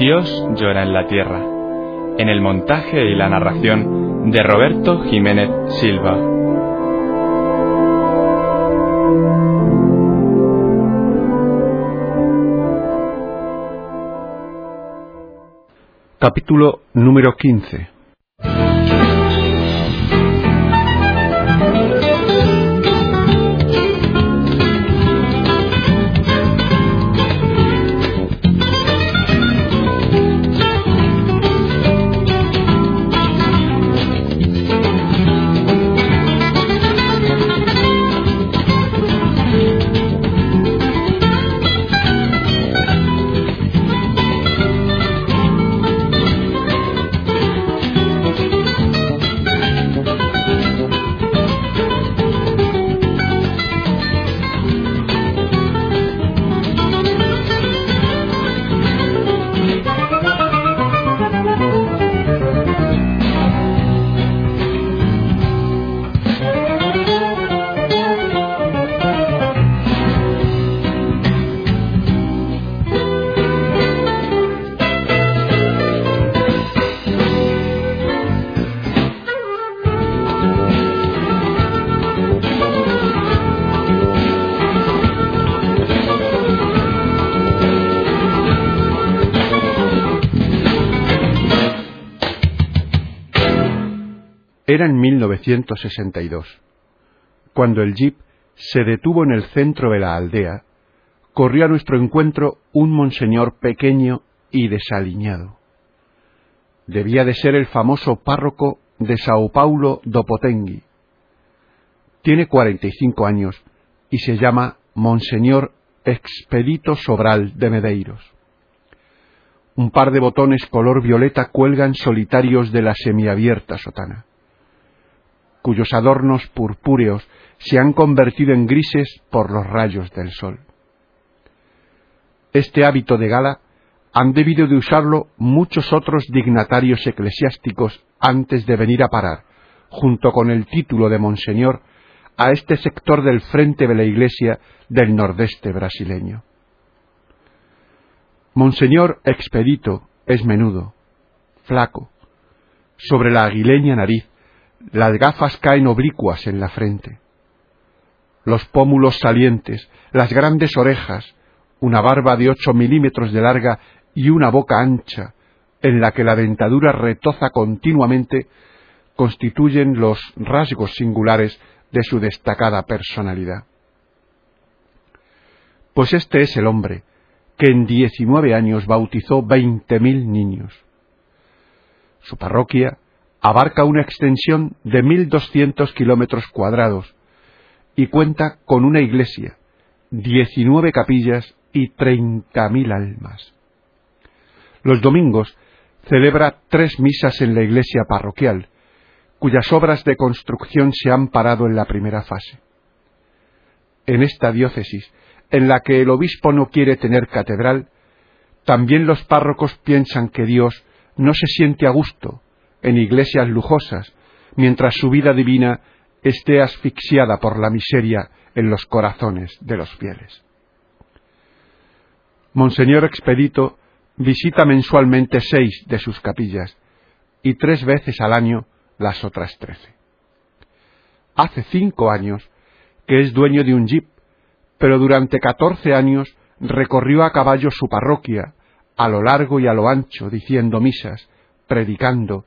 Dios llora en la tierra, en el montaje y la narración de Roberto Jiménez Silva. Capítulo número 15 Era en 1962, cuando el jeep se detuvo en el centro de la aldea, corrió a nuestro encuentro un monseñor pequeño y desaliñado. Debía de ser el famoso párroco de Sao Paulo do Potengui. Tiene 45 años y se llama Monseñor Expedito Sobral de Medeiros. Un par de botones color violeta cuelgan solitarios de la semiabierta sotana cuyos adornos purpúreos se han convertido en grises por los rayos del sol. Este hábito de gala han debido de usarlo muchos otros dignatarios eclesiásticos antes de venir a parar, junto con el título de Monseñor, a este sector del frente de la Iglesia del nordeste brasileño. Monseñor Expedito es menudo, flaco, sobre la aguileña nariz las gafas caen oblicuas en la frente. Los pómulos salientes, las grandes orejas, una barba de ocho milímetros de larga y una boca ancha, en la que la dentadura retoza continuamente, constituyen los rasgos singulares de su destacada personalidad. Pues este es el hombre que en diecinueve años bautizó veinte mil niños. Su parroquia abarca una extensión de 1.200 kilómetros cuadrados y cuenta con una iglesia, 19 capillas y 30.000 almas. Los domingos celebra tres misas en la iglesia parroquial, cuyas obras de construcción se han parado en la primera fase. En esta diócesis, en la que el obispo no quiere tener catedral, también los párrocos piensan que Dios no se siente a gusto en iglesias lujosas, mientras su vida divina esté asfixiada por la miseria en los corazones de los fieles. Monseñor Expedito visita mensualmente seis de sus capillas y tres veces al año las otras trece. Hace cinco años que es dueño de un jeep, pero durante catorce años recorrió a caballo su parroquia, a lo largo y a lo ancho, diciendo misas, predicando,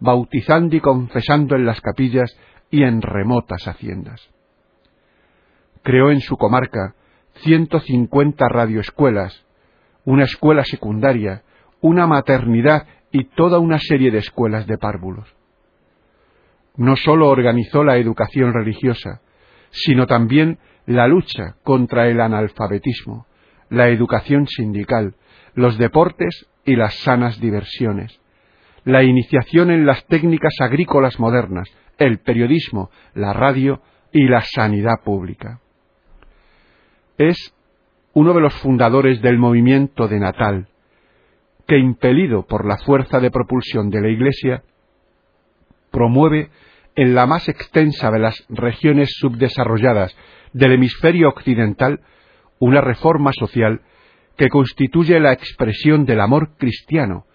bautizando y confesando en las capillas y en remotas haciendas. Creó en su comarca ciento cincuenta radioescuelas, una escuela secundaria, una maternidad y toda una serie de escuelas de párvulos. No sólo organizó la educación religiosa, sino también la lucha contra el analfabetismo, la educación sindical, los deportes y las sanas diversiones, la iniciación en las técnicas agrícolas modernas, el periodismo, la radio y la sanidad pública. Es uno de los fundadores del movimiento de Natal, que impelido por la fuerza de propulsión de la Iglesia, promueve en la más extensa de las regiones subdesarrolladas del hemisferio occidental una reforma social que constituye la expresión del amor cristiano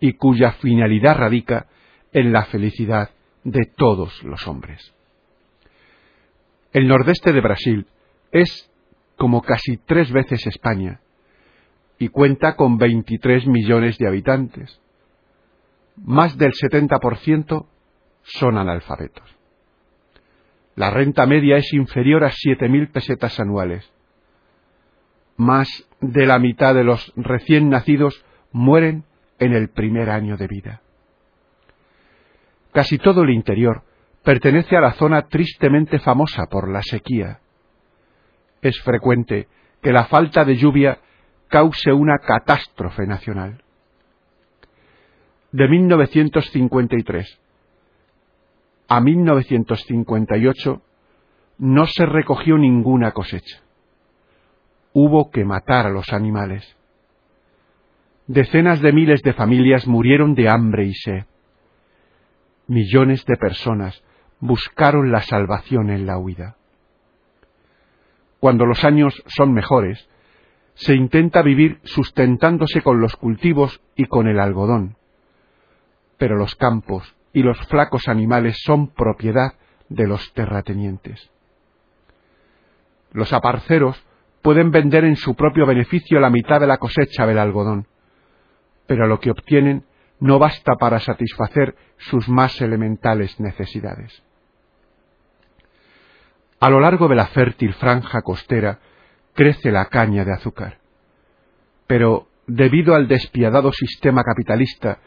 y cuya finalidad radica en la felicidad de todos los hombres. El nordeste de Brasil es como casi tres veces España y cuenta con 23 millones de habitantes. Más del 70% son analfabetos. La renta media es inferior a 7.000 pesetas anuales. Más de la mitad de los recién nacidos mueren en el primer año de vida. Casi todo el interior pertenece a la zona tristemente famosa por la sequía. Es frecuente que la falta de lluvia cause una catástrofe nacional. De 1953 a 1958 no se recogió ninguna cosecha. Hubo que matar a los animales. Decenas de miles de familias murieron de hambre y sed. Millones de personas buscaron la salvación en la huida. Cuando los años son mejores, se intenta vivir sustentándose con los cultivos y con el algodón. Pero los campos y los flacos animales son propiedad de los terratenientes. Los aparceros pueden vender en su propio beneficio la mitad de la cosecha del algodón, pero lo que obtienen no basta para satisfacer sus más elementales necesidades. A lo largo de la fértil franja costera crece la caña de azúcar. Pero, debido al despiadado sistema capitalista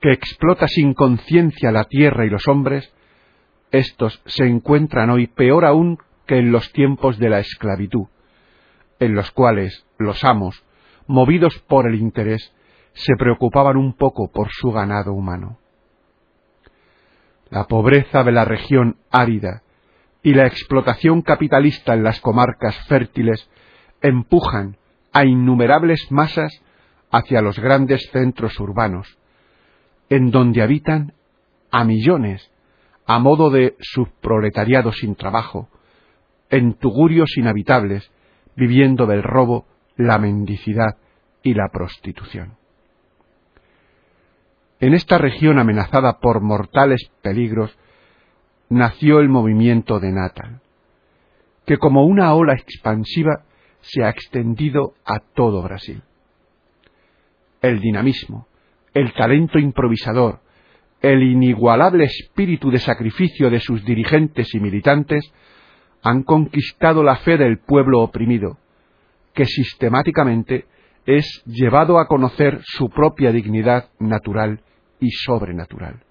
que explota sin conciencia la tierra y los hombres, estos se encuentran hoy peor aún que en los tiempos de la esclavitud, en los cuales los amos, movidos por el interés, se preocupaban un poco por su ganado humano. La pobreza de la región árida y la explotación capitalista en las comarcas fértiles empujan a innumerables masas hacia los grandes centros urbanos, en donde habitan a millones, a modo de subproletariado sin trabajo, en tugurios inhabitables, viviendo del robo, la mendicidad y la prostitución. En esta región amenazada por mortales peligros, nació el movimiento de Natal, que como una ola expansiva se ha extendido a todo Brasil. El dinamismo, el talento improvisador, el inigualable espíritu de sacrificio de sus dirigentes y militantes han conquistado la fe del pueblo oprimido, que sistemáticamente es llevado a conocer su propia dignidad natural y sobrenatural.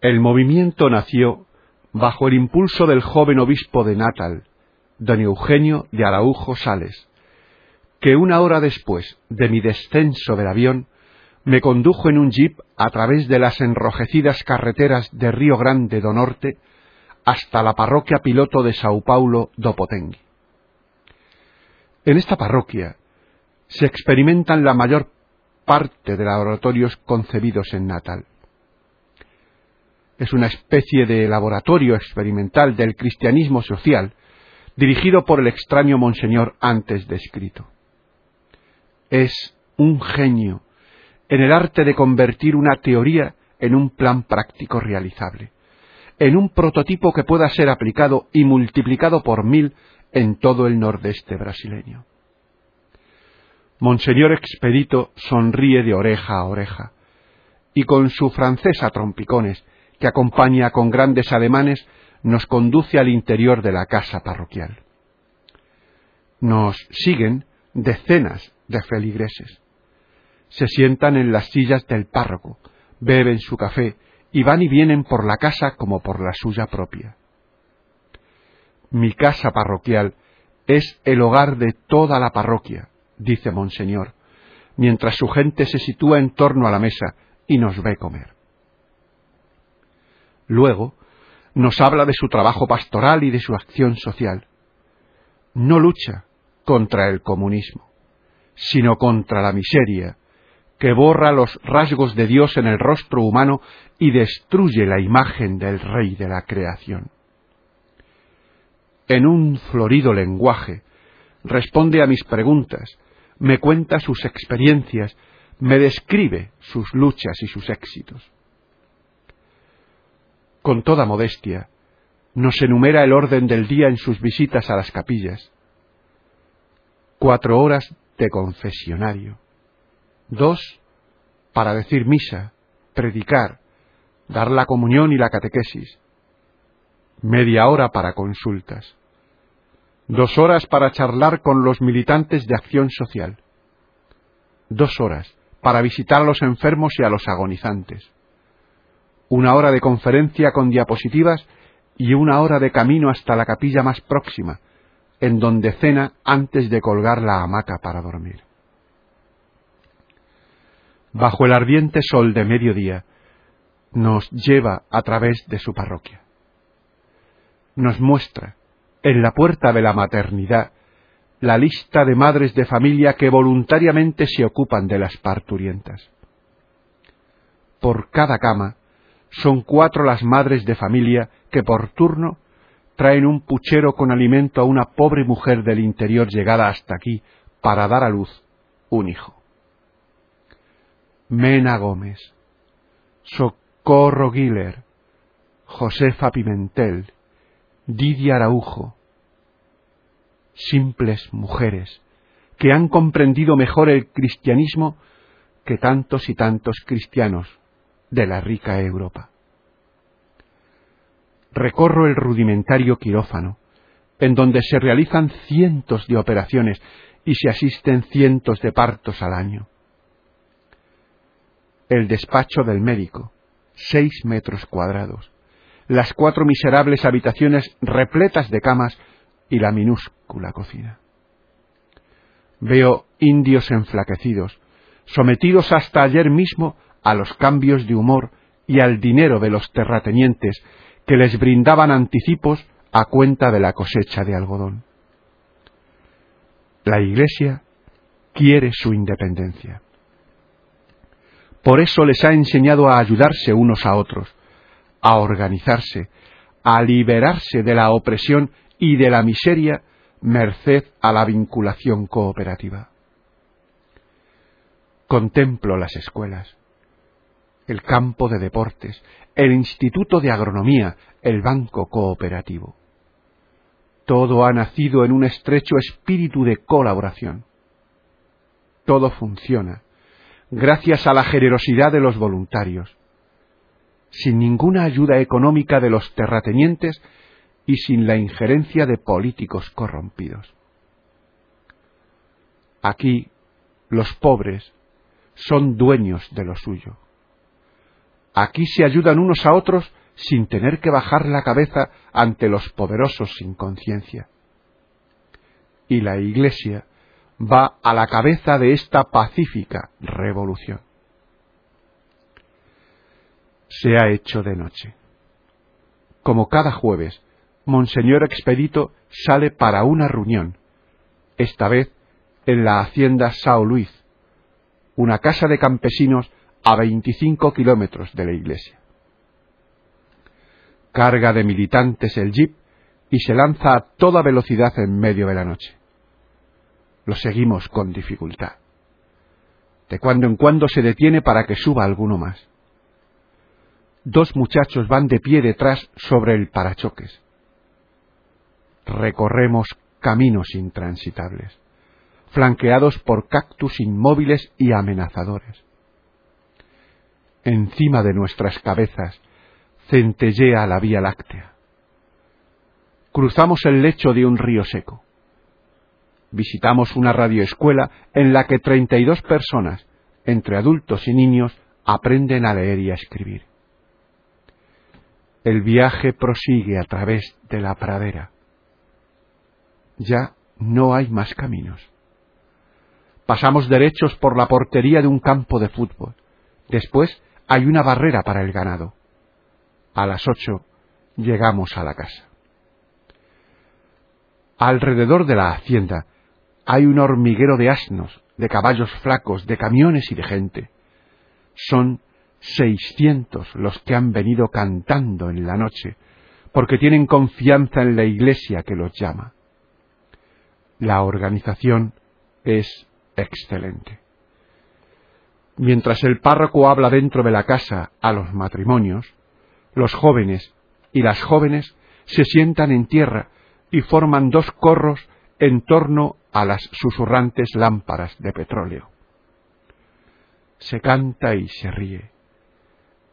El movimiento nació bajo el impulso del joven obispo de Natal, don Eugenio de Araujo Sales, que una hora después de mi descenso del avión me condujo en un jeep a través de las enrojecidas carreteras de Río Grande do Norte hasta la parroquia piloto de Sao Paulo do Potengue. En esta parroquia se experimentan la mayor parte de laboratorios concebidos en Natal. Es una especie de laboratorio experimental del cristianismo social dirigido por el extraño monseñor antes descrito. Es un genio en el arte de convertir una teoría en un plan práctico realizable, en un prototipo que pueda ser aplicado y multiplicado por mil en todo el nordeste brasileño. Monseñor Expedito sonríe de oreja a oreja, y con su francesa trompicones, que acompaña con grandes ademanes, nos conduce al interior de la casa parroquial. Nos siguen decenas de feligreses. Se sientan en las sillas del párroco, beben su café y van y vienen por la casa como por la suya propia. Mi casa parroquial es el hogar de toda la parroquia, dice Monseñor, mientras su gente se sitúa en torno a la mesa y nos ve comer. Luego, nos habla de su trabajo pastoral y de su acción social. No lucha contra el comunismo, sino contra la miseria, que borra los rasgos de Dios en el rostro humano y destruye la imagen del Rey de la creación. En un florido lenguaje, responde a mis preguntas, me cuenta sus experiencias, me describe sus luchas y sus éxitos. Con toda modestia, nos enumera el orden del día en sus visitas a las capillas. Cuatro horas de confesionario, dos para decir misa, predicar, dar la comunión y la catequesis, media hora para consultas, dos horas para charlar con los militantes de acción social, dos horas para visitar a los enfermos y a los agonizantes, una hora de conferencia con diapositivas y una hora de camino hasta la capilla más próxima, en donde cena antes de colgar la hamaca para dormir. Bajo el ardiente sol de mediodía, nos lleva a través de su parroquia. Nos muestra, en la puerta de la maternidad, la lista de madres de familia que voluntariamente se ocupan de las parturientas. Por cada cama son cuatro las madres de familia que por turno traen un puchero con alimento a una pobre mujer del interior llegada hasta aquí para dar a luz un hijo. Mena Gómez, Socorro Guiller, Josefa Pimentel, Didia Araujo, simples mujeres que han comprendido mejor el cristianismo que tantos y tantos cristianos de la rica Europa. Recorro el rudimentario quirófano, en donde se realizan cientos de operaciones y se asisten cientos de partos al año el despacho del médico, seis metros cuadrados, las cuatro miserables habitaciones repletas de camas y la minúscula cocina. Veo indios enflaquecidos, sometidos hasta ayer mismo a los cambios de humor y al dinero de los terratenientes que les brindaban anticipos a cuenta de la cosecha de algodón. La Iglesia quiere su independencia. Por eso les ha enseñado a ayudarse unos a otros, a organizarse, a liberarse de la opresión y de la miseria merced a la vinculación cooperativa. Contemplo las escuelas, el campo de deportes, el instituto de agronomía, el banco cooperativo. Todo ha nacido en un estrecho espíritu de colaboración. Todo funciona gracias a la generosidad de los voluntarios, sin ninguna ayuda económica de los terratenientes y sin la injerencia de políticos corrompidos. Aquí los pobres son dueños de lo suyo. Aquí se ayudan unos a otros sin tener que bajar la cabeza ante los poderosos sin conciencia. Y la Iglesia va a la cabeza de esta pacífica revolución. Se ha hecho de noche. Como cada jueves, Monseñor Expedito sale para una reunión, esta vez en la hacienda Sao Luis, una casa de campesinos a 25 kilómetros de la iglesia. Carga de militantes el jeep y se lanza a toda velocidad en medio de la noche lo seguimos con dificultad. De cuando en cuando se detiene para que suba alguno más. Dos muchachos van de pie detrás sobre el parachoques. Recorremos caminos intransitables, flanqueados por cactus inmóviles y amenazadores. Encima de nuestras cabezas centellea la Vía Láctea. Cruzamos el lecho de un río seco visitamos una radioescuela en la que 32 personas, entre adultos y niños, aprenden a leer y a escribir. El viaje prosigue a través de la pradera. Ya no hay más caminos. Pasamos derechos por la portería de un campo de fútbol. Después hay una barrera para el ganado. A las ocho llegamos a la casa. Alrededor de la hacienda hay un hormiguero de asnos, de caballos flacos, de camiones y de gente. Son seiscientos los que han venido cantando en la noche, porque tienen confianza en la iglesia que los llama. La organización es excelente. Mientras el párroco habla dentro de la casa a los matrimonios, los jóvenes y las jóvenes se sientan en tierra y forman dos corros en torno a las susurrantes lámparas de petróleo. Se canta y se ríe.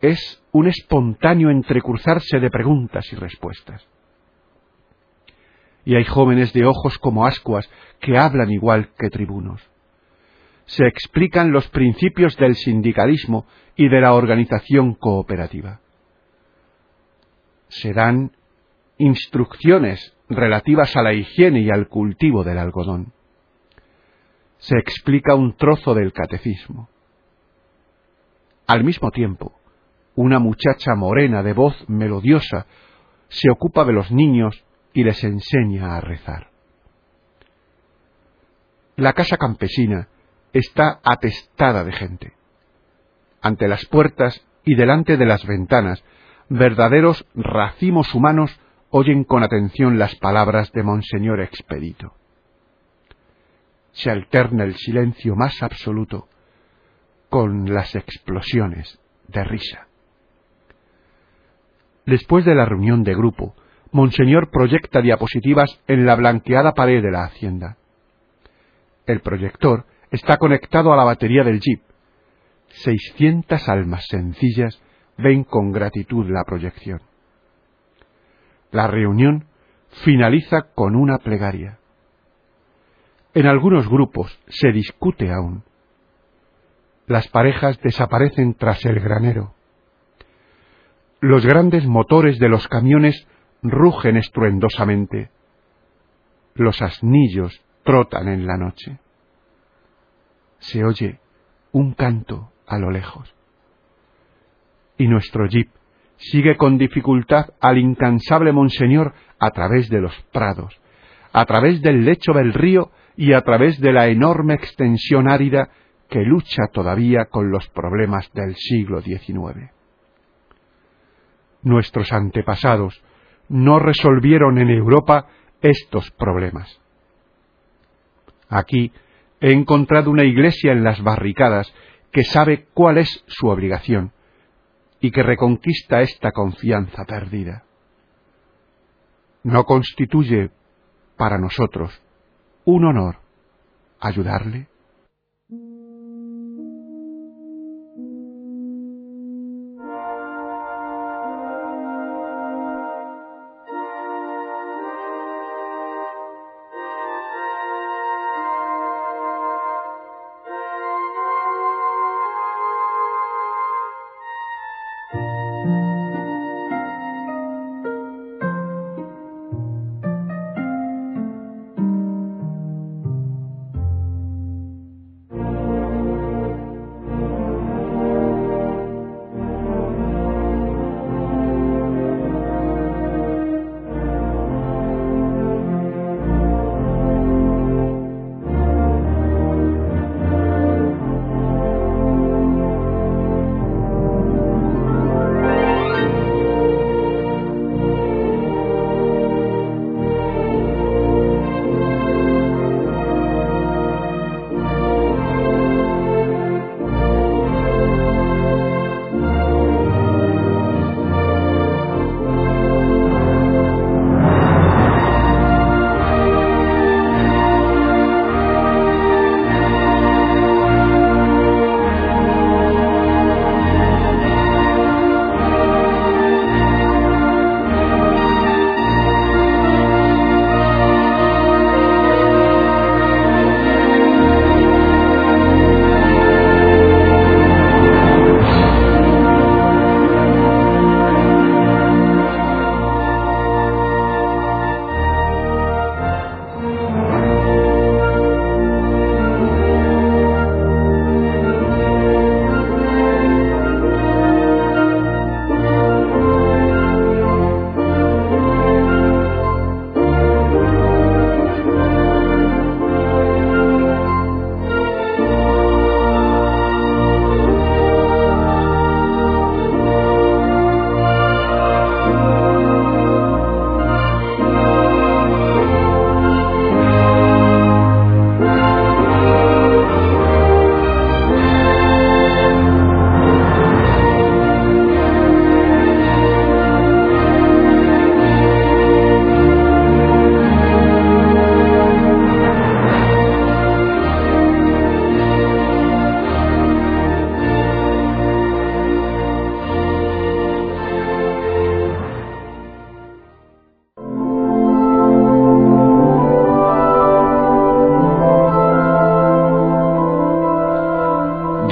Es un espontáneo entrecruzarse de preguntas y respuestas. Y hay jóvenes de ojos como ascuas que hablan igual que tribunos se explican los principios del sindicalismo y de la organización cooperativa. Se dan instrucciones relativas a la higiene y al cultivo del algodón. Se explica un trozo del catecismo. Al mismo tiempo, una muchacha morena de voz melodiosa se ocupa de los niños y les enseña a rezar. La casa campesina está atestada de gente. Ante las puertas y delante de las ventanas, verdaderos racimos humanos oyen con atención las palabras de Monseñor Expedito. Se alterna el silencio más absoluto con las explosiones de risa. Después de la reunión de grupo, Monseñor proyecta diapositivas en la blanqueada pared de la hacienda. El proyector está conectado a la batería del jeep. Seiscientas almas sencillas ven con gratitud la proyección. La reunión finaliza con una plegaria. En algunos grupos se discute aún. Las parejas desaparecen tras el granero. Los grandes motores de los camiones rugen estruendosamente. Los asnillos trotan en la noche se oye un canto a lo lejos. Y nuestro jeep sigue con dificultad al incansable monseñor a través de los prados, a través del lecho del río y a través de la enorme extensión árida que lucha todavía con los problemas del siglo XIX. Nuestros antepasados no resolvieron en Europa estos problemas. Aquí He encontrado una iglesia en las barricadas que sabe cuál es su obligación y que reconquista esta confianza perdida. ¿No constituye para nosotros un honor ayudarle?